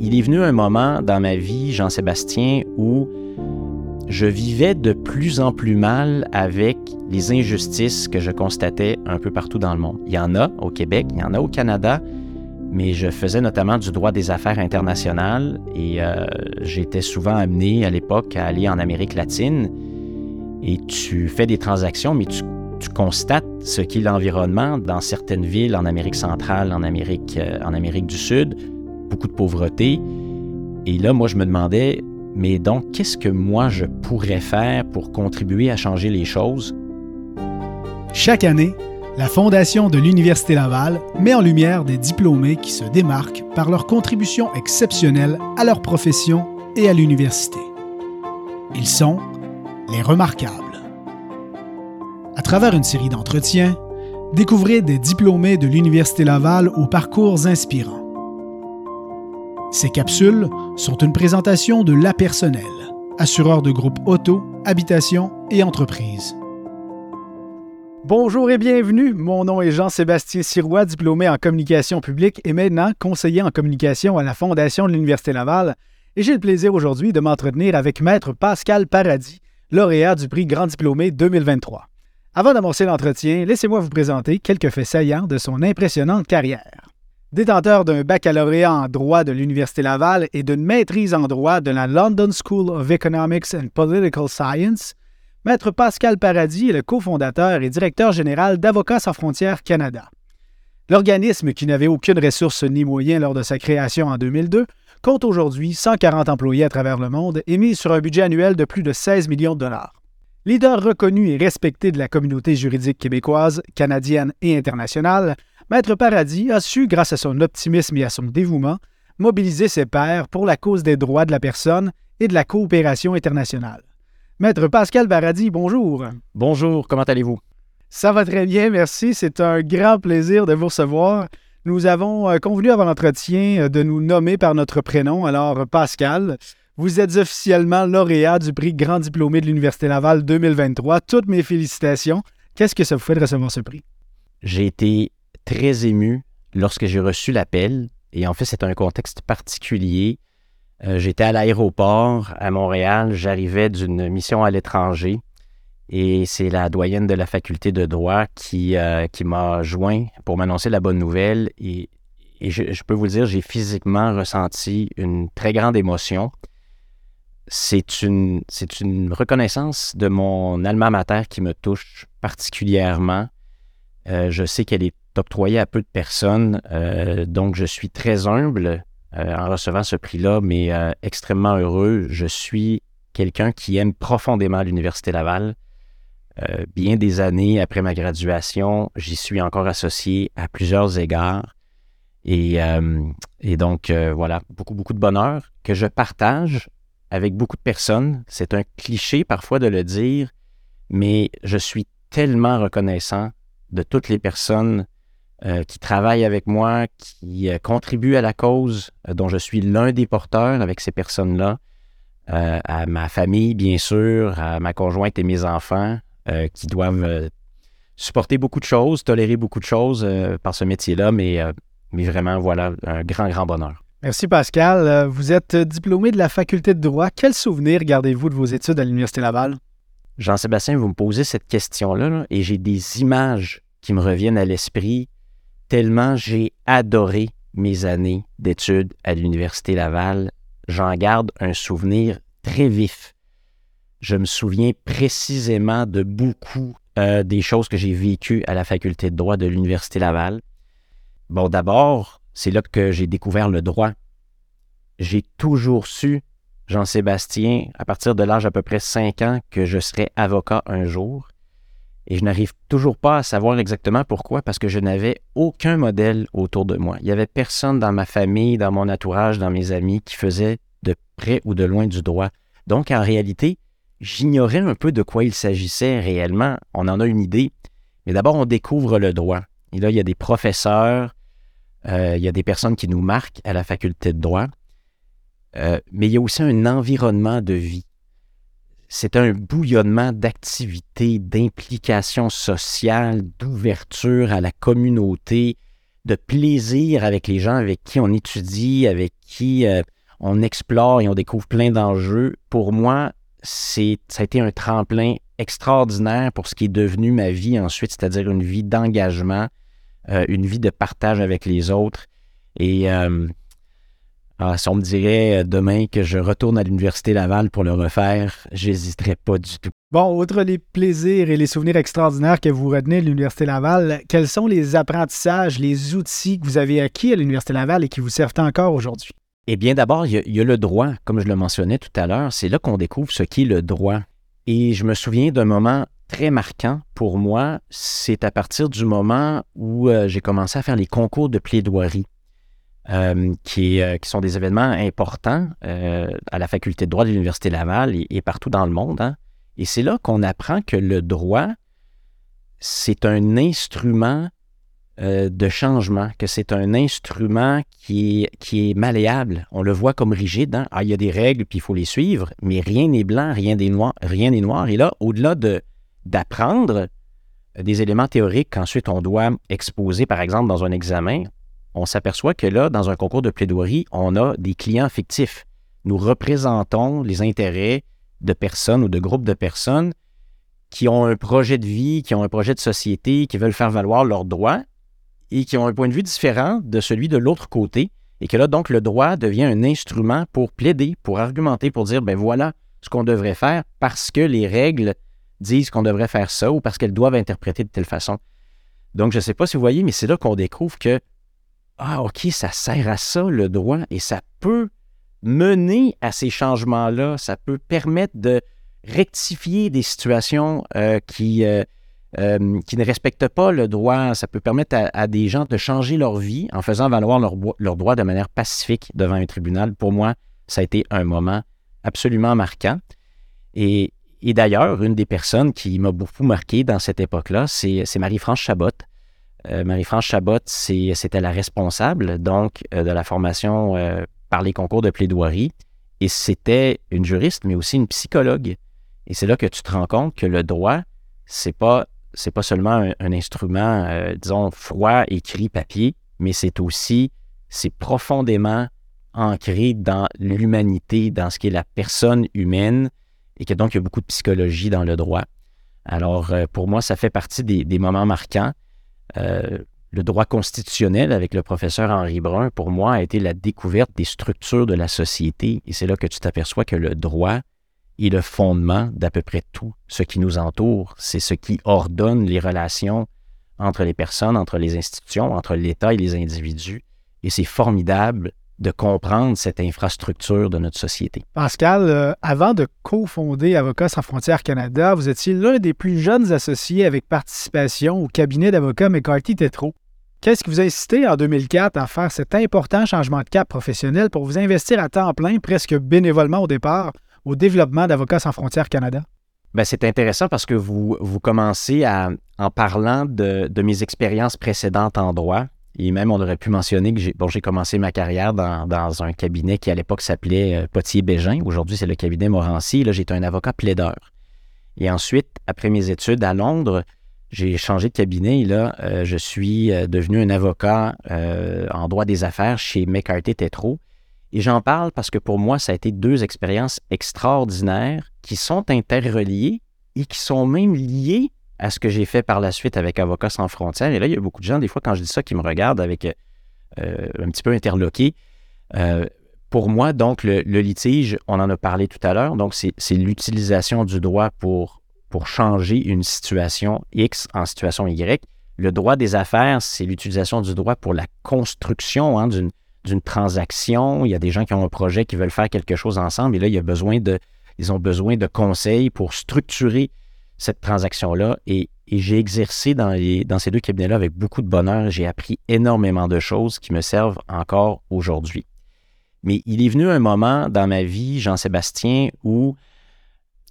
il est venu un moment dans ma vie, Jean-Sébastien, où je vivais de plus en plus mal avec les injustices que je constatais un peu partout dans le monde. Il y en a au Québec, il y en a au Canada, mais je faisais notamment du droit des affaires internationales et euh, j'étais souvent amené à l'époque à aller en Amérique latine et tu fais des transactions, mais tu, constates ce qu'est l'environnement dans certaines villes en Amérique centrale, en Amérique, euh, en Amérique du Sud, beaucoup de pauvreté. Et là, moi, je me demandais, mais donc, qu'est-ce que moi, je pourrais faire pour contribuer à changer les choses? Chaque année, la Fondation de l'Université Laval met en lumière des diplômés qui se démarquent par leur contribution exceptionnelle à leur profession et à l'université. Ils sont les remarquables. À travers une série d'entretiens, découvrez des diplômés de l'Université Laval aux parcours inspirants. Ces capsules sont une présentation de La Personnel, assureur de groupes auto, habitation et entreprise. Bonjour et bienvenue. Mon nom est Jean-Sébastien Sirois, diplômé en communication publique et maintenant conseiller en communication à la Fondation de l'Université Laval. Et j'ai le plaisir aujourd'hui de m'entretenir avec Maître Pascal Paradis, lauréat du prix Grand Diplômé 2023. Avant d'amorcer l'entretien, laissez-moi vous présenter quelques faits saillants de son impressionnante carrière. Détenteur d'un baccalauréat en droit de l'Université Laval et d'une maîtrise en droit de la London School of Economics and Political Science, Maître Pascal Paradis est le cofondateur et directeur général d'Avocats sans frontières Canada. L'organisme, qui n'avait aucune ressource ni moyens lors de sa création en 2002, compte aujourd'hui 140 employés à travers le monde et mise sur un budget annuel de plus de 16 millions de dollars. Leader reconnu et respecté de la communauté juridique québécoise, canadienne et internationale, Maître Paradis a su, grâce à son optimisme et à son dévouement, mobiliser ses pairs pour la cause des droits de la personne et de la coopération internationale. Maître Pascal Paradis, bonjour. Bonjour, comment allez-vous? Ça va très bien, merci. C'est un grand plaisir de vous recevoir. Nous avons euh, convenu avant l'entretien euh, de nous nommer par notre prénom. Alors, Pascal, vous êtes officiellement lauréat du prix Grand Diplômé de l'Université Laval 2023. Toutes mes félicitations. Qu'est-ce que ça vous fait de recevoir ce prix? J'ai été très ému lorsque j'ai reçu l'appel. Et en fait, c'est un contexte particulier. Euh, j'étais à l'aéroport à Montréal. J'arrivais d'une mission à l'étranger. Et c'est la doyenne de la faculté de droit qui, euh, qui m'a joint pour m'annoncer la bonne nouvelle. Et, je, peux vous le dire, j'ai physiquement ressenti une très grande émotion. C'est une, une reconnaissance de mon alma mater qui me touche particulièrement. Euh, je sais qu'elle est octroyée à peu de personnes, euh, donc je suis très humble euh, en recevant ce prix-là, mais extrêmement heureux. Je suis quelqu'un qui aime profondément l'Université Laval. bien des années après ma graduation, j'y suis encore associé à plusieurs égards. Et, et donc, voilà, beaucoup, beaucoup de bonheur que je partage avec beaucoup de personnes. C'est un cliché parfois de le dire, mais je suis tellement reconnaissant de toutes les personnes euh, qui travaillent avec moi, qui euh, contribuent à la cause euh, dont je suis l'un des porteurs avec ces personnes-là, à ma famille, bien sûr, à ma conjointe et mes enfants, qui doivent supporter beaucoup de choses, tolérer beaucoup de choses par ce métier-là, mais, mais vraiment, voilà, un grand, grand bonheur. Merci Pascal. Vous êtes diplômé de la faculté de droit. Quel souvenir gardez-vous de vos études à l'Université Laval? Jean-Sébastien, vous me posez cette question-là et j'ai des images qui me reviennent à l'esprit tellement j'ai adoré mes années d'études à l'Université Laval. J'en garde un souvenir très vif. Je me souviens précisément de beaucoup euh, des choses que j'ai vécues à la faculté de droit de l'Université Laval. Bon, d'abord, c'est là que j'ai découvert le droit. J'ai toujours su Jean-Sébastien, à partir de l'âge à peu près 5 ans, que je serais avocat un jour. Et je n'arrive toujours pas à savoir exactement pourquoi, parce que je n'avais aucun modèle autour de moi. Il n'y avait personne dans ma famille, dans mon entourage, dans mes amis qui faisait de près ou de loin du droit. Donc, en réalité, j'ignorais un peu de quoi il s'agissait réellement. On en a une idée. Mais d'abord, on découvre le droit. Et là, il y a des professeurs, euh, il y a des personnes qui nous marquent à la faculté de droit. Euh, mais il y a aussi un environnement de vie. C'est un bouillonnement d'activités, d'implications sociales, d'ouverture à la communauté, de plaisir avec les gens avec qui on étudie, avec qui euh, on explore et on découvre plein d'enjeux. Pour moi, c'est, ça a été un tremplin extraordinaire pour ce qui est devenu ma vie ensuite, c'est-à-dire une vie d'engagement, euh, une vie de partage avec les autres. Et euh, ah, si on me dirait demain que je retourne à l'Université Laval pour le refaire, j'hésiterais pas du tout. Bon, outre les plaisirs et les souvenirs extraordinaires que vous retenez de l'Université Laval, quels sont les apprentissages, les outils que vous avez acquis à l'Université Laval et qui vous servent encore aujourd'hui? Eh bien, d'abord, il, y, a le droit, comme je le mentionnais tout à l'heure. C'est là qu'on découvre ce qu'est le droit. Et je me souviens d'un moment très marquant pour moi. C'est à partir du moment où euh, j'ai commencé à faire les concours de plaidoirie. Euh, qui, euh, qui, sont des événements importants à la faculté de droit de l'Université Laval et, partout dans le monde. Hein. Et c'est là qu'on apprend que le droit, c'est un instrument euh, de changement, que c'est un instrument qui est, malléable. On le voit comme rigide. Hein? Ah, il y a des règles, puis il faut les suivre, mais rien n'est blanc, rien n'est noir. Noir. Et là, au-delà de, d'apprendre des éléments théoriques qu'ensuite on doit exposer, par exemple, dans un examen, on s'aperçoit que là, dans un concours de plaidoirie, on a des clients fictifs. Nous représentons les intérêts de personnes ou de groupes de personnes qui ont un projet de vie, qui ont un projet de société, qui veulent faire valoir leurs droits et qui ont un point de vue différent de celui de l'autre côté. Et que là, donc, le droit devient un instrument pour plaider, pour argumenter, pour dire, ben voilà ce qu'on devrait faire parce que les règles disent qu'on devrait faire ça ou parce qu'elles doivent interpréter de telle façon. Donc, je ne sais pas si vous voyez, mais c'est là qu'on découvre que, ah, OK, ça sert à ça, le droit, et ça peut mener à ces changements-là. Ça peut permettre de rectifier des situations euh, qui, euh, euh, qui ne respectent pas le droit. Ça peut permettre à, des gens de changer leur vie en faisant valoir leur droits de manière pacifique devant un tribunal. Pour moi, ça a été un moment absolument marquant. Et, et d'ailleurs, une des personnes qui m'a beaucoup marqué dans cette époque-là, c'est Marie-France Chabot. Marie-France Chabot, c'était la responsable donc de la formation par les concours de plaidoirie. Et c'était une juriste, mais aussi une psychologue. Et c'est là que tu te rends compte que le droit, c'est pas pas seulement un, instrument, euh, disons, froid, écrit, papier, mais c'est aussi, c'est profondément ancré dans l'humanité, dans ce qui est la personne humaine, et que donc il y a beaucoup de psychologie dans le droit. Alors, euh, pour moi, ça fait partie des, moments marquants. Euh, le droit constitutionnel avec le professeur Henri Brun, pour moi, a été la découverte des structures de la société. Et c'est là que tu t'aperçois que le droit est le fondement d'à peu près tout ce qui nous entoure. C'est ce qui ordonne les relations entre les personnes, entre les institutions, entre l'État et les individus. Et c'est formidable de comprendre cette infrastructure de notre société. Pascal, euh, avant de cofonder Avocats sans frontières Canada, vous étiez l'un des plus jeunes associés avec participation au cabinet d'avocats McCarthy Tetro. Qu'est-ce qui vous a incité en 2004 à faire cet important changement de cap professionnel pour vous investir à temps plein, presque bénévolement au départ, au développement d'Avocats sans frontières Canada? Ben, c'est intéressant parce que vous, vous commencez à, en parlant de, de mes expériences précédentes en droit, et même, on aurait pu mentionner que j'ai commencé ma carrière dans, un cabinet qui, à l'époque, s'appelait euh, Potier-Bégin. Aujourd'hui, c'est le cabinet Morancy. Là, j'étais un avocat plaideur. Et ensuite, après mes études à Londres, j'ai changé de cabinet. là, euh, je suis euh, devenu un avocat en droit des affaires chez McCarthy Tetro. Et j'en parle parce que pour moi, ça a été deux expériences extraordinaires qui sont interreliées et qui sont même liées à ce que j'ai fait par la suite avec Avocats sans frontières. Et là, il y a beaucoup de gens, des fois, quand je dis ça, qui me regardent avec euh, un petit peu interloqué. Euh, pour moi, donc, le, litige, on en a parlé tout à l'heure, donc c'est l'utilisation du droit pour, pour changer une situation X en situation Y. Le droit des affaires, c'est l'utilisation du droit pour la construction hein, d'une transaction. Il y a des gens qui ont un projet, qui veulent faire quelque chose ensemble, et là, il y a besoin de, ils ont besoin de conseils pour structurer cette transaction-là. Et, j'ai exercé dans, ces deux cabinets-là avec beaucoup de bonheur. J'ai appris énormément de choses qui me servent encore aujourd'hui. Mais il est venu un moment dans ma vie, Jean-Sébastien, où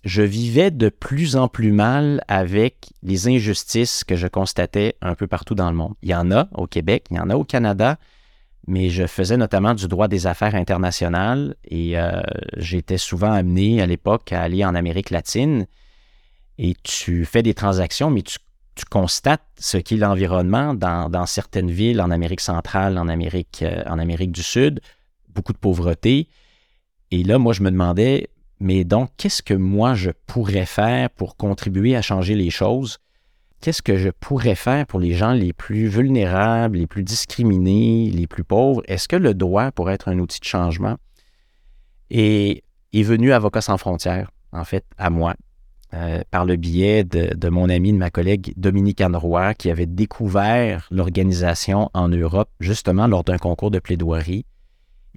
je vivais de plus en plus mal avec les injustices que je constatais un peu partout dans le monde. Il y en a au Québec, il y en a au Canada, mais je faisais notamment du droit des affaires internationales et euh, j'étais souvent amené à l'époque à aller en Amérique latine et tu fais des transactions, mais tu, constates ce qu'est l'environnement dans, certaines villes en Amérique centrale, en Amérique, euh, en Amérique du Sud, beaucoup de pauvreté. Et là, moi, je me demandais, mais donc, qu'est-ce que moi, je pourrais faire pour contribuer à changer les choses? Qu'est-ce que je pourrais faire pour les gens les plus vulnérables, les plus discriminés, les plus pauvres? Est-ce que le droit pourrait être un outil de changement? Et est venu Avocats sans frontières, en fait, à moi. Euh, par le biais de, mon ami, de ma collègue Dominique Anne qui avait découvert l'organisation en Europe, justement lors d'un concours de plaidoirie,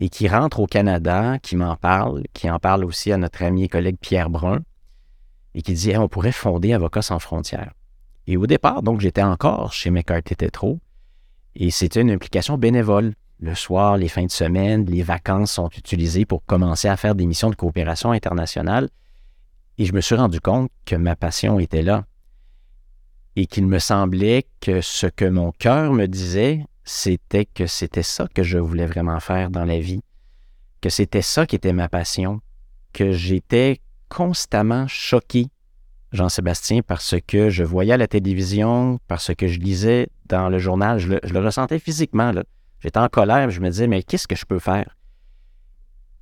et qui rentre au Canada, qui m'en parle, qui en parle aussi à notre ami et collègue Pierre Brun, et qui dit on pourrait fonder Avocats sans frontières. Et au départ, donc, j'étais encore chez McCarthy Tétro, et c'était une implication bénévole. Le soir, les fins de semaine, les vacances sont utilisées pour commencer à faire des missions de coopération internationale et je me suis rendu compte que ma passion était là et qu'il me semblait que ce que mon cœur me disait, c'était que c'était ça que je voulais vraiment faire dans la vie, que c'était ça qui était ma passion, que j'étais constamment choqué, Jean-Sébastien, parce que je voyais à la télévision, parce que je lisais dans le journal, je le, ressentais physiquement. J'étais en colère, je me disais, mais qu'est-ce que je peux faire?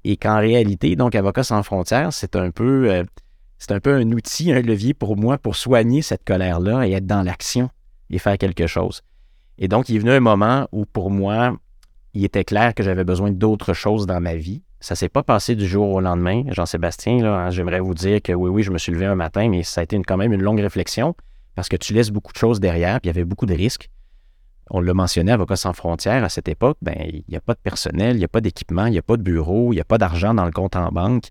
Et qu'en réalité, donc, Avocats sans frontières, c'est un peu... Euh, c'est un peu un outil, un levier pour moi pour soigner cette colère-là et être dans l'action et faire quelque chose. Et donc, il est venu un moment où pour moi, il était clair que j'avais besoin d'autres choses dans ma vie. Ça s'est pas passé du jour au lendemain. Jean-Sébastien, hein, j'aimerais vous dire que oui, oui, je me suis levé un matin, mais ça a été quand même une longue réflexion parce que tu laisses beaucoup de choses derrière, puis il y avait beaucoup de risques. On l'a mentionné, Avocats sans frontières, à cette époque, ben, il n'y a pas de personnel, il n'y a pas d'équipement, il n'y a pas de bureau, il n'y a pas d'argent dans le compte en banque.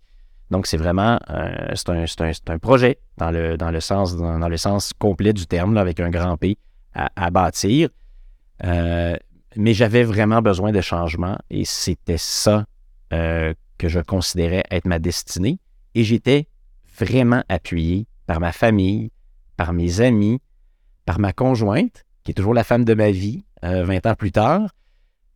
Donc, c'est vraiment euh, c'est un, projet dans le, dans le, sens, dans, le sens complet du terme, avec un grand P à, bâtir. Euh, mais j'avais vraiment besoin de changement et c'était ça euh, que je considérais être ma destinée. Et j'étais vraiment appuyé par ma famille, par mes amis, par ma conjointe, qui est toujours la femme de ma vie 20 ans plus tard,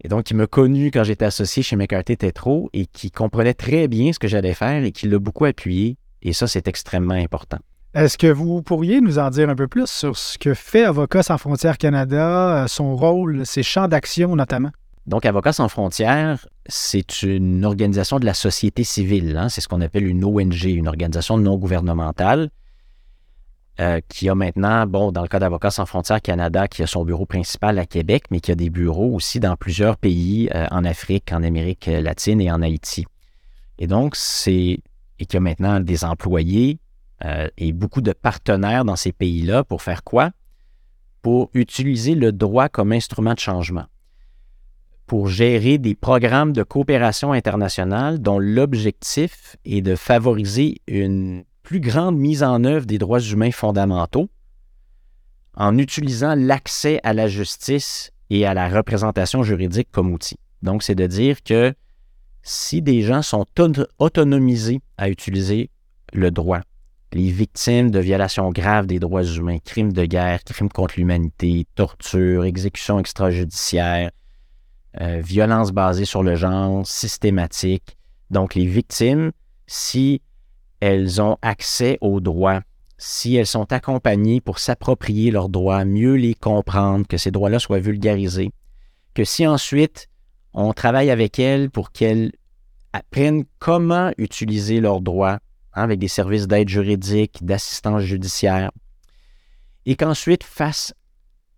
et donc, il m'a connu quand j'étais associé chez McCarthy Tetro et qui comprenait très bien ce que j'allais faire et qui l'a beaucoup appuyé. Et ça, c'est extrêmement important. Est-ce que vous pourriez nous en dire un peu plus sur ce que fait Avocats sans frontières Canada, euh, son rôle, ses champs d'action notamment? Donc, Avocats sans frontières, c'est une organisation de la société civile. Hein. C'est ce qu'on appelle une ONG, une organisation non gouvernementale euh, qui a maintenant, bon, dans le cas d'Avocats sans frontières Canada, qui a son bureau principal à Québec, mais qui a des bureaux aussi dans plusieurs pays euh, en Afrique, en Amérique latine et en Haïti. Et donc, c'est. Et qui a maintenant des employés euh, et beaucoup de partenaires dans ces pays-là pour faire quoi? Pour utiliser le droit comme instrument de changement pour gérer des programmes de coopération internationale dont l'objectif est de favoriser une plus grande mise en œuvre des droits humains fondamentaux en utilisant l'accès à la justice et à la représentation juridique comme outil. Donc, c'est de dire que si des gens sont autonomisés à utiliser le droit, les victimes de violations graves des droits humains, crimes de guerre, crimes contre l'humanité, torture, exécution extrajudiciaire, euh, violence basée sur le genre, systématique. Donc, les victimes, si elles ont accès aux droits, si elles sont accompagnées pour s'approprier leurs droits, mieux les comprendre, que ces droits-là soient vulgarisés, que si ensuite on travaille avec elles pour qu'elles apprennent comment utiliser leurs droits hein, avec des services d'aide juridique, d'assistance judiciaire, et qu'ensuite, face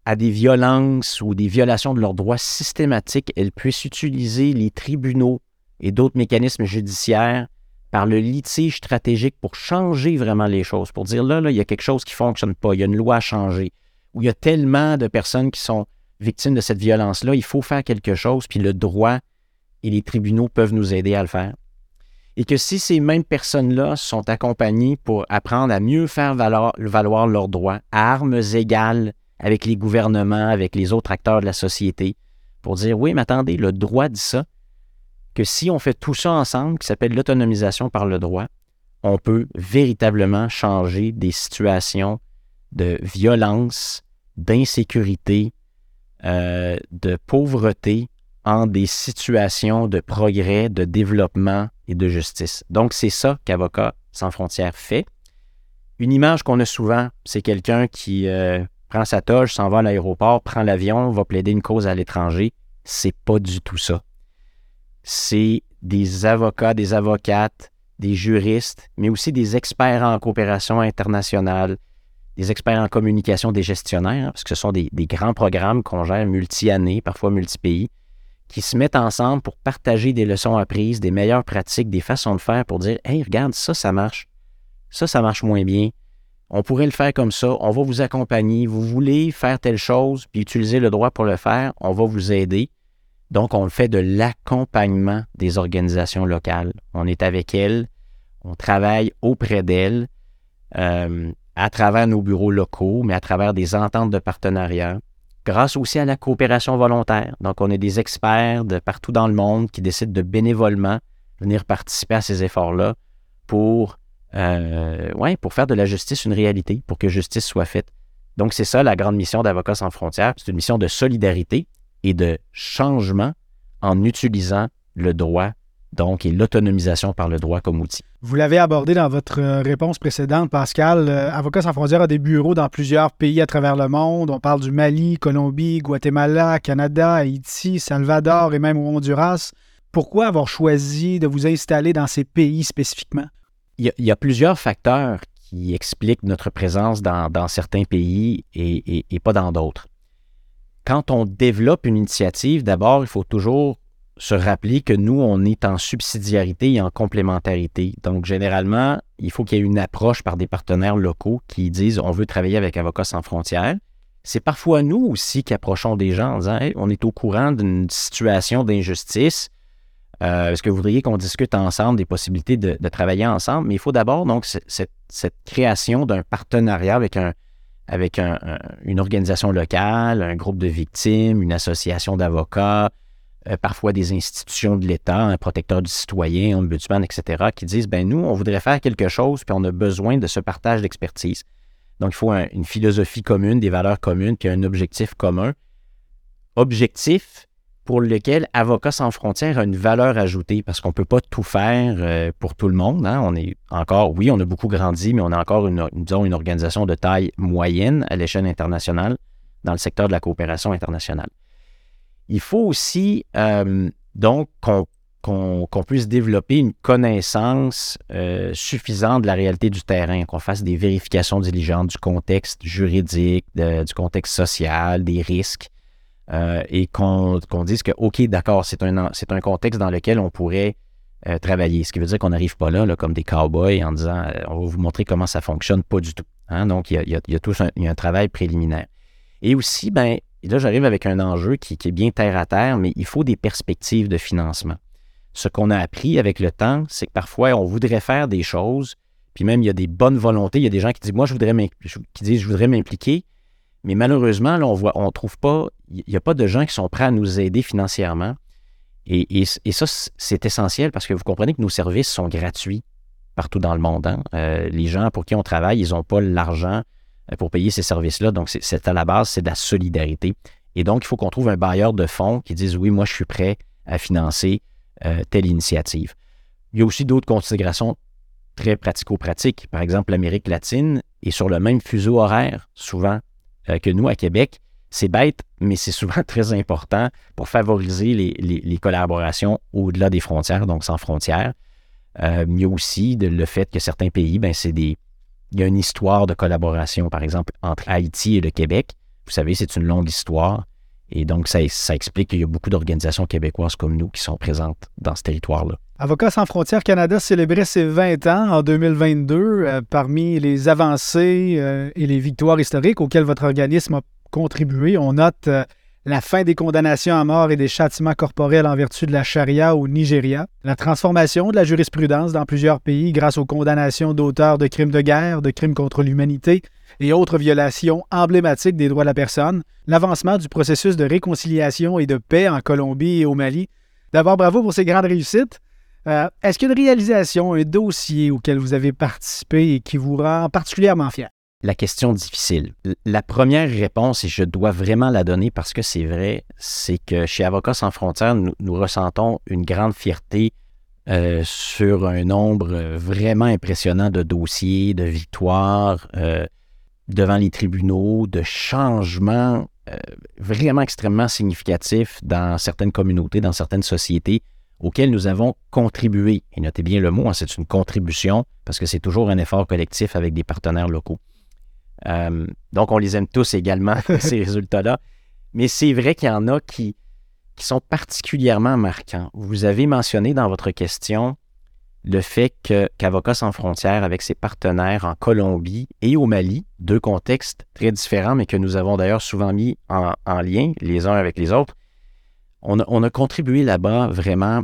à des violences ou des violations de leurs droits systématiques, elles puissent utiliser les tribunaux et d'autres mécanismes judiciaires par le litige stratégique pour changer vraiment les choses, pour dire là, là, il y a quelque chose qui ne fonctionne pas, il y a une loi à changer, où il y a tellement de personnes qui sont victimes de cette violence-là, il faut faire quelque chose, puis le droit et les tribunaux peuvent nous aider à le faire. Et que si ces mêmes personnes-là sont accompagnées pour apprendre à mieux faire valoir, valoir leurs droits à armes égales avec les gouvernements, avec les autres acteurs de la société, pour dire oui, mais attendez, le droit dit ça, que si on fait tout ça ensemble, qui s'appelle l'autonomisation par le droit, on peut véritablement changer des situations de violence, d'insécurité, euh, de pauvreté en des situations de progrès, de développement et de justice. Donc, c'est ça qu'Avocat sans frontières fait. Une image qu'on a souvent, c'est quelqu'un qui euh, prend sa toge, s'en va à l'aéroport, prend l'avion, va plaider une cause à l'étranger. C'est pas du tout ça. C'est des avocats, des avocates, des juristes, mais aussi des experts en coopération internationale, des experts en communication, des gestionnaires, parce que ce sont des, grands programmes qu'on gère multi-années, parfois multi-pays, qui se mettent ensemble pour partager des leçons apprises, des meilleures pratiques, des façons de faire pour dire Hey, regarde, ça, ça marche. Ça, ça marche moins bien. On pourrait le faire comme ça. On va vous accompagner. Vous voulez faire telle chose, puis utiliser le droit pour le faire. On va vous aider. Donc, on fait de l'accompagnement des organisations locales. On est avec elles. On travaille auprès d'elles. Euh, à travers nos bureaux locaux, mais à travers des ententes de partenariat, grâce aussi à la coopération volontaire. Donc, on est des experts de partout dans le monde qui décident de bénévolement venir participer à ces efforts-là pour, euh, pour faire de la justice une réalité, pour que justice soit faite. Donc, c'est ça la grande mission d'Avocats sans frontières. C'est une mission de solidarité et de changement en utilisant le droit donc, et l'autonomisation par le droit comme outil. Vous l'avez abordé dans votre euh, réponse précédente, Pascal. Euh, Avocats sans frontières a des bureaux dans plusieurs pays à travers le monde. On parle du Mali, Colombie, Guatemala, Canada, Haïti, Salvador et même au Honduras. Pourquoi avoir choisi de vous installer dans ces pays spécifiquement? Il y a, plusieurs facteurs qui expliquent notre présence dans, certains pays et pas dans d'autres. Quand on développe une initiative, d'abord, il faut toujours se rappeler que nous, on est en subsidiarité et en complémentarité. Donc, généralement, il faut qu'il y ait une approche par des partenaires locaux qui disent on veut travailler avec Avocats sans frontières. C'est parfois nous aussi qui approchons des gens en disant on est au courant d'une situation d'injustice. Euh, est-ce que vous voudriez qu'on discute ensemble des possibilités de, travailler ensemble? Mais il faut d'abord, donc, cette, création d'un partenariat avec, un, avec une organisation locale, un groupe de victimes, une association d'avocats, euh, parfois des institutions de l'État, un protecteur du citoyen, un ombudsman, etc., qui disent, ben nous, on voudrait faire quelque chose, puis on a besoin de ce partage d'expertise. Donc, il faut une philosophie commune, des valeurs communes, puis un objectif commun. Objectif pour lequel Avocats sans frontières a une valeur ajoutée, parce qu'on ne peut pas tout faire euh, pour tout le monde. Hein. On est encore, oui, on a beaucoup grandi, mais on a encore une, disons, une organisation de taille moyenne à l'échelle internationale dans le secteur de la coopération internationale. Il faut aussi euh, donc qu'on puisse développer une connaissance euh, suffisante de la réalité du terrain, qu'on fasse des vérifications diligentes du contexte juridique, du contexte social, des risques, euh, et qu'on dise que, OK, d'accord, c'est un, un contexte dans lequel on pourrait travailler. Ce qui veut dire qu'on n'arrive pas là, comme des cowboys en disant on va vous montrer comment ça fonctionne, pas du tout. Hein. Donc, il y a, y a, tout un, y a un travail préliminaire. Et aussi, ben, là, j'arrive avec un enjeu qui, est bien terre à terre, mais il faut des perspectives de financement. Ce qu'on a appris avec le temps, c'est que parfois, on voudrait faire des choses, puis même il y a des bonnes volontés. Il y a des gens qui disent, moi, je voudrais qui disent, je voudrais m'impliquer, mais malheureusement, là, on voit, on trouve pas, il n'y a pas de gens qui sont prêts à nous aider financièrement. Et, ça, c'est essentiel parce que vous comprenez que nos services sont gratuits partout dans le monde. Hein. Euh, les gens pour qui on travaille, ils n'ont pas l'argent euh, pour payer ces services-là. Donc, c'est à la base, c'est de la solidarité. Et donc, il faut qu'on trouve un bailleur de fonds qui dise oui, moi, je suis prêt à financer euh, telle initiative. Il y a aussi d'autres considérations très pratico-pratiques. Par exemple, l'Amérique latine est sur le même fuseau horaire, souvent, euh, que nous à Québec. C'est bête, mais c'est souvent très important pour favoriser les, collaborations au-delà des frontières, donc sans frontières. il y a aussi le fait que certains pays, ben, c'est des, il y a une histoire de collaboration, par exemple, entre Haïti et le Québec. Vous savez, c'est une longue histoire. Et donc, ça, explique qu'il y a beaucoup d'organisations québécoises comme nous qui sont présentes dans ce territoire-là. Avocats sans frontières Canada célébrait ses 20 ans en 2022. Euh, parmi les avancées euh, et les victoires historiques auxquelles votre organisme a contribué, on note euh, la fin des condamnations à mort et des châtiments corporels en vertu de la charia au Nigeria, la transformation de la jurisprudence dans plusieurs pays grâce aux condamnations d'auteurs de crimes de guerre, de crimes contre l'humanité et autres violations emblématiques des droits de la personne, l'avancement du processus de réconciliation et de paix en Colombie et au Mali. D'abord, bravo pour ces grandes réussites. Euh, est-ce qu'une réalisation, un dossier auquel vous avez participé et qui vous rend particulièrement fier? la question difficile. La première réponse, et je dois vraiment la donner parce que c'est vrai, c'est que chez Avocats sans frontières, nous, ressentons une grande fierté euh, sur un nombre vraiment impressionnant de dossiers, de victoires. Euh, devant les tribunaux, de changements euh, vraiment extrêmement significatifs dans certaines communautés, dans certaines sociétés auxquelles nous avons contribué. Et notez bien le mot, hein, c'est une contribution parce que c'est toujours un effort collectif avec des partenaires locaux. Euh, donc, on les aime tous également, ces résultats-là. Mais c'est vrai qu'il y en a qui, qui sont particulièrement marquants. Vous avez mentionné dans votre question le fait qu'Avocats sans frontières, avec ses partenaires en Colombie et au Mali, deux contextes très différents, mais que nous avons d'ailleurs souvent mis en, lien les uns avec les autres, on a, contribué là-bas vraiment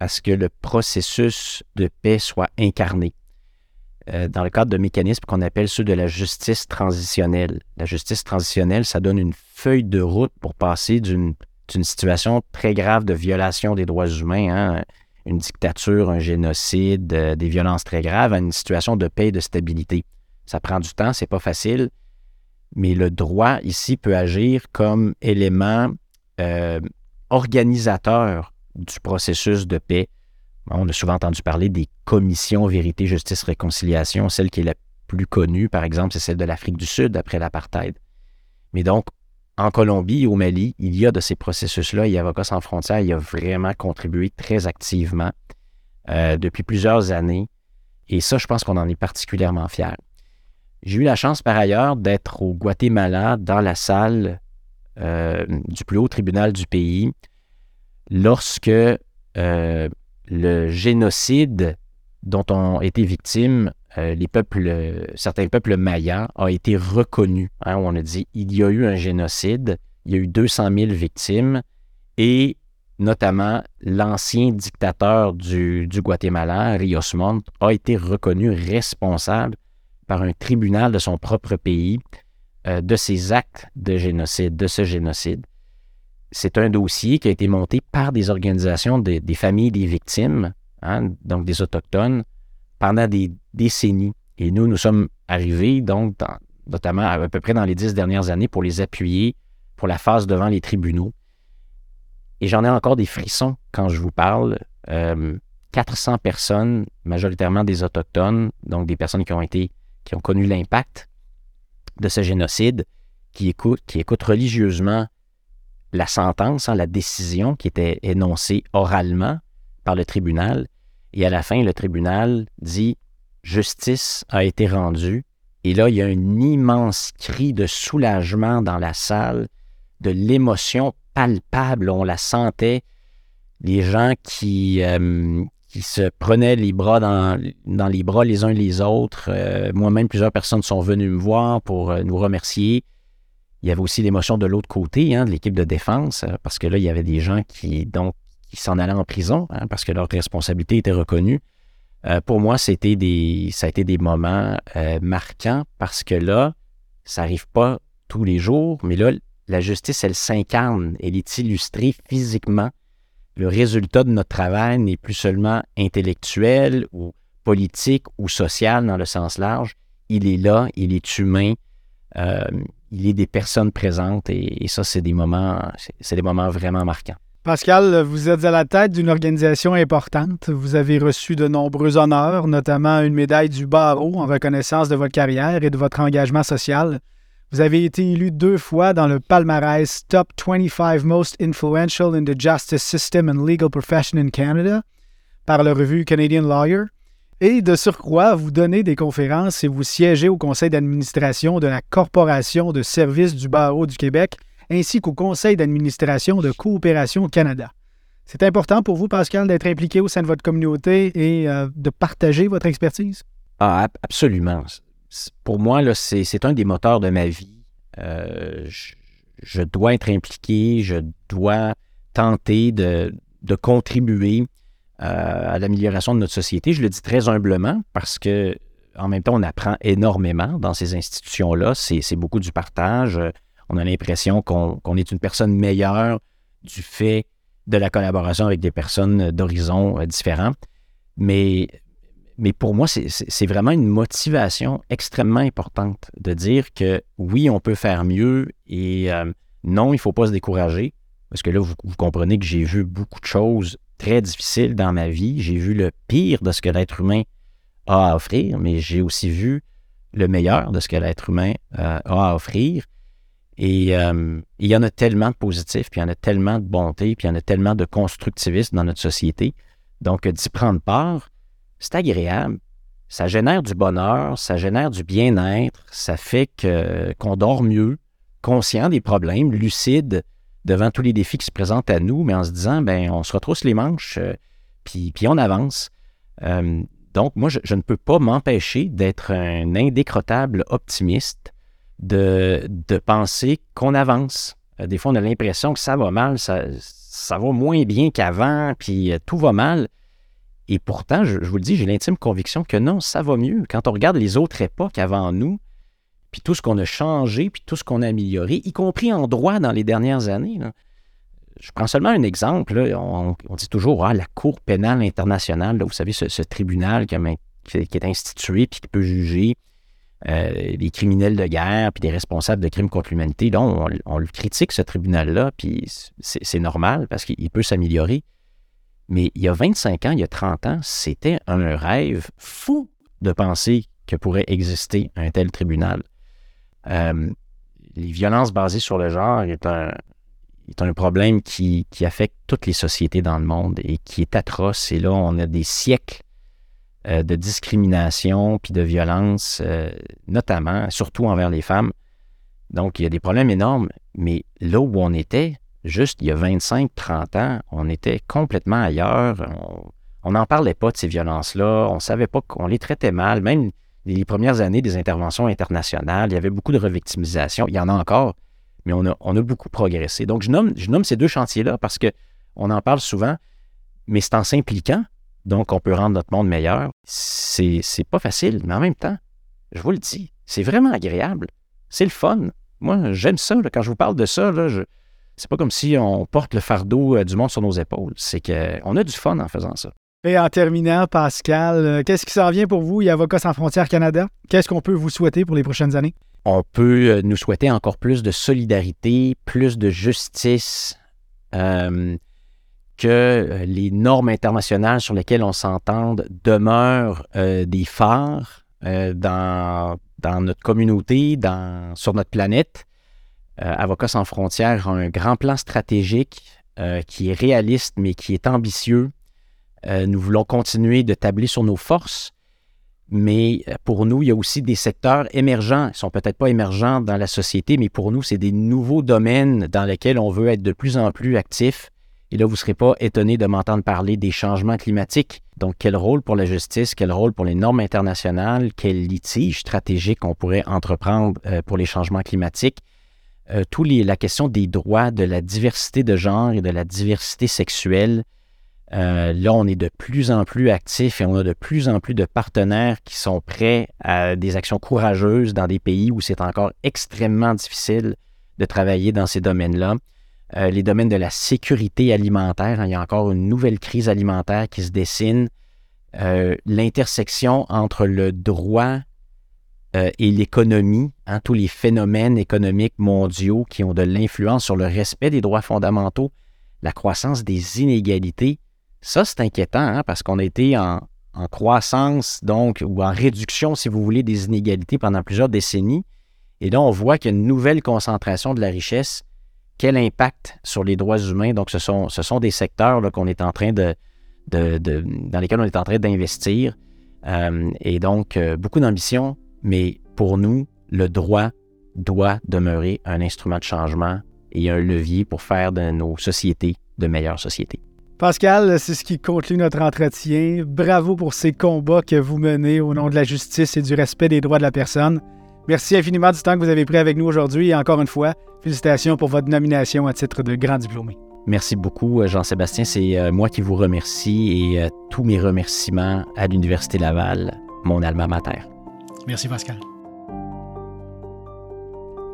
à ce que le processus de paix soit incarné euh, dans le cadre de mécanismes qu'on appelle ceux de la justice transitionnelle. La justice transitionnelle, ça donne une feuille de route pour passer d'une situation très grave de violation des droits humains, hein, une dictature, un génocide, euh, des violences très graves, à une situation de paix et de stabilité. Ça prend du temps, c'est pas facile, mais le droit ici peut agir comme élément euh, organisateur du processus de paix. On a souvent entendu parler des commissions vérité, justice, réconciliation. Celle qui est la plus connue, par exemple, c'est celle de l'Afrique du Sud après l'apartheid. Mais donc, en Colombie et au Mali, il y a de ces processus-là et Avocats sans frontières y a vraiment contribué très activement euh, depuis plusieurs années. Et ça, je pense qu'on en est particulièrement fiers. J'ai eu la chance par ailleurs d'être au Guatemala dans la salle euh, du plus haut tribunal du pays lorsque euh, le génocide dont ont été victimes euh, les peuples, certains peuples mayas a été reconnu. Hein, on a dit il y a eu un génocide, il y a eu 200 000 victimes et notamment l'ancien dictateur du, Guatemala, Rios Montt, a été reconnu responsable par un tribunal de son propre pays euh, de ces actes de génocide, de ce génocide. C'est un dossier qui a été monté par des organisations des familles des victimes, hein, donc des Autochtones, pendant des décennies. Et nous, nous sommes arrivés, donc, notamment à, peu près dans les dix dernières années, pour les appuyer pour la phase devant les tribunaux. Et j'en ai encore des frissons quand je vous parle. 400 euh, personnes, majoritairement des Autochtones, donc des personnes qui ont été, qui ont connu l'impact de ce génocide, qui écoutent, qui écoutent religieusement la sentence, hein, la décision qui était énoncée oralement par le tribunal et à la fin, le tribunal dit justice a été rendue. Et là, il y a un immense cri de soulagement dans la salle, de l'émotion palpable. On la sentait. Les gens qui, euh, se prenaient les bras dans, dans, les bras les uns les autres. Euh, moi-même, plusieurs personnes sont venues me voir pour euh, nous remercier. Il y avait aussi l'émotion de l'autre côté, hein, de l'équipe de défense, parce que là, il y avait des gens qui, donc, qui s'en allaient en prison hein, parce que leur responsabilité était reconnue. Euh, pour moi, c'était des, ça a été des moments euh, marquants parce que là, ça n'arrive pas tous les jours, mais là, la justice, elle s'incarne, elle est illustrée physiquement. Le résultat de notre travail n'est plus seulement intellectuel ou politique ou social dans le sens large. Il est là, il est humain, euh, il est des personnes présentes et, et ça, c'est des moments, c'est des moments vraiment marquants. Pascal, vous êtes à la tête d'une organisation importante. Vous avez reçu de nombreux honneurs, notamment une médaille du barreau en reconnaissance de votre carrière et de votre engagement social. Vous avez été élu deux fois dans le palmarès Top 25 Most Influential in the Justice System and Legal Profession in Canada par la revue Canadian Lawyer. Et de surcroît, vous donnez des conférences et vous siégez au conseil d'administration de la Corporation de services du barreau du Québec ainsi qu'au Conseil d'administration de Coopération Canada. C'est important pour vous, Pascal, d'être impliqué au sein de votre communauté et euh, de partager votre expertise? Ah, absolument. Pour moi, c'est un des moteurs de ma vie. Euh, je, dois être impliqué, je dois tenter de, contribuer euh, à l'amélioration de notre société. Je le dis très humblement parce que en même temps, on apprend énormément dans ces institutions-là. C'est beaucoup du partage on a l'impression qu'on est une personne meilleure du fait de la collaboration avec des personnes d'horizons euh, différents. Mais, pour moi, c'est vraiment une motivation extrêmement importante de dire que oui, on peut faire mieux et euh, non, il ne faut pas se décourager. Parce que là, vous, comprenez que j'ai vu beaucoup de choses très difficiles dans ma vie. J'ai vu le pire de ce que l'être humain a à offrir, mais j'ai aussi vu le meilleur de ce que l'être humain a à offrir. Et il y en a tellement de positifs, puis il y en a tellement de bonté, puis il y en a tellement de constructivisme dans notre société. Donc, d'y prendre part, c'est agréable. Ça génère du bonheur, ça génère du bien-être, ça fait qu'on dort mieux, conscient des problèmes, lucide devant tous les défis qui se présentent à nous, mais en se disant, ben, on se retrousse les manches, euh, puis, puis on avance. Euh, donc, moi, je, ne peux pas m'empêcher d'être un indécrottable optimiste, de, de penser qu'on avance. Euh, des fois, on a l'impression que ça va mal, ça, ça va moins bien qu'avant, puis tout va mal. Et pourtant, je, vous le dis, j'ai l'intime conviction que non, ça va mieux. Quand on regarde les autres époques avant nous, puis tout ce qu'on a changé, puis tout ce qu'on a amélioré, y compris en droit dans les dernières années. Je prends seulement un exemple. On, dit toujours ah, la Cour pénale internationale, vous savez, ce, tribunal qui, est institué puis qui peut juger euh, les criminels de guerre puis des responsables de crimes contre l'humanité. on, on, le critique, ce tribunal-là, puis c'est normal parce qu'il peut s'améliorer. Mais il y a 25 ans, il y a 30 ans, c'était un rêve fou de penser que pourrait exister un tel tribunal. Euh, les violences basées sur le genre est un, est un problème qui, affecte toutes les sociétés dans le monde et qui est atroce. Et là, on a des siècles euh, de discrimination puis de violence, euh, notamment, surtout envers les femmes. Donc, il y a des problèmes énormes. Mais là où on était, juste il y a 25-30 ans, on était complètement ailleurs. On n'en parlait pas de ces violences-là. On savait pas qu'on les traitait mal. Même les premières années des interventions internationales, il y avait beaucoup de revictimisation. Il y en a encore, mais on a, on a beaucoup progressé. Donc, je nomme, je nomme ces deux chantiers-là parce qu'on en parle souvent, mais c'est en s'impliquant. Donc, on peut rendre notre monde meilleur. C'est, c'est pas facile, mais en même temps, je vous le dis, c'est vraiment agréable. C'est le fun. Moi, j'aime ça. Quand je vous parle de ça, là, je, c'est pas comme si on porte le fardeau euh, du monde sur nos épaules. C'est qu'on a du fun en faisant ça. Et en terminant, Pascal, euh, qu'est-ce qui s'en vient pour vous et Avocats sans frontières Canada? Qu'est-ce qu'on peut vous souhaiter pour les prochaines années? On peut euh, nous souhaiter encore plus de solidarité, plus de justice, que les normes internationales sur lesquelles on s'entende demeurent des phares dans, dans, notre communauté, dans, sur notre planète. Euh, Avocats sans frontières a un grand plan stratégique euh, qui est réaliste, mais qui est ambitieux. Euh, nous voulons continuer de tabler sur nos forces, mais pour nous, il y a aussi des secteurs émergents. Ils ne sont peut-être pas émergents dans la société, mais pour nous, c'est des nouveaux domaines dans lesquels on veut être de plus en plus actifs. Et là, vous ne serez pas étonné de m'entendre parler des changements climatiques. Donc, quel rôle pour la justice, quel rôle pour les normes internationales, quel litige stratégique on pourrait entreprendre pour les changements climatiques? Euh, les, la question des droits, de la diversité de genre et de la diversité sexuelle. Euh, là, on est de plus en plus actifs et on a de plus en plus de partenaires qui sont prêts à des actions courageuses dans des pays où c'est encore extrêmement difficile de travailler dans ces domaines-là. Euh, les domaines de la sécurité alimentaire, hein, il y a encore une nouvelle crise alimentaire qui se dessine. L'intersection entre le droit euh, et l'économie, hein, tous les phénomènes économiques mondiaux qui ont de l'influence sur le respect des droits fondamentaux, la croissance des inégalités, ça c'est inquiétant hein, parce qu'on a été en, croissance, ou en réduction, si vous voulez, des inégalités pendant plusieurs décennies. Et là, on voit qu'il y a une nouvelle concentration de la richesse. Quel impact sur les droits humains? Donc, ce sont, ce sont des secteurs qu'on est en train de, dans lesquels on est en train d'investir. Euh, et donc, euh, beaucoup d'ambition, mais pour nous, le droit doit demeurer un instrument de changement et un levier pour faire de nos sociétés de meilleures sociétés. Pascal, c'est ce qui conclut notre entretien. Bravo pour ces combats que vous menez au nom de la justice et du respect des droits de la personne. Merci infiniment du temps que vous avez pris avec nous aujourd'hui et encore une fois, félicitations pour votre nomination à titre de grand diplômé. Merci beaucoup, Jean-Sébastien. C'est euh, moi qui vous remercie et euh, tous mes remerciements à l'Université Laval, mon alma mater. Merci Pascal.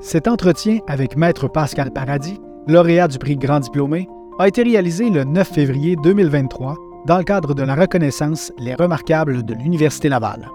Cet entretien avec Maître Pascal Paradis, lauréat du prix Grand Diplômé, a été réalisé le 9 février 2023 dans le cadre de la reconnaissance Les Remarquables de l'Université Laval.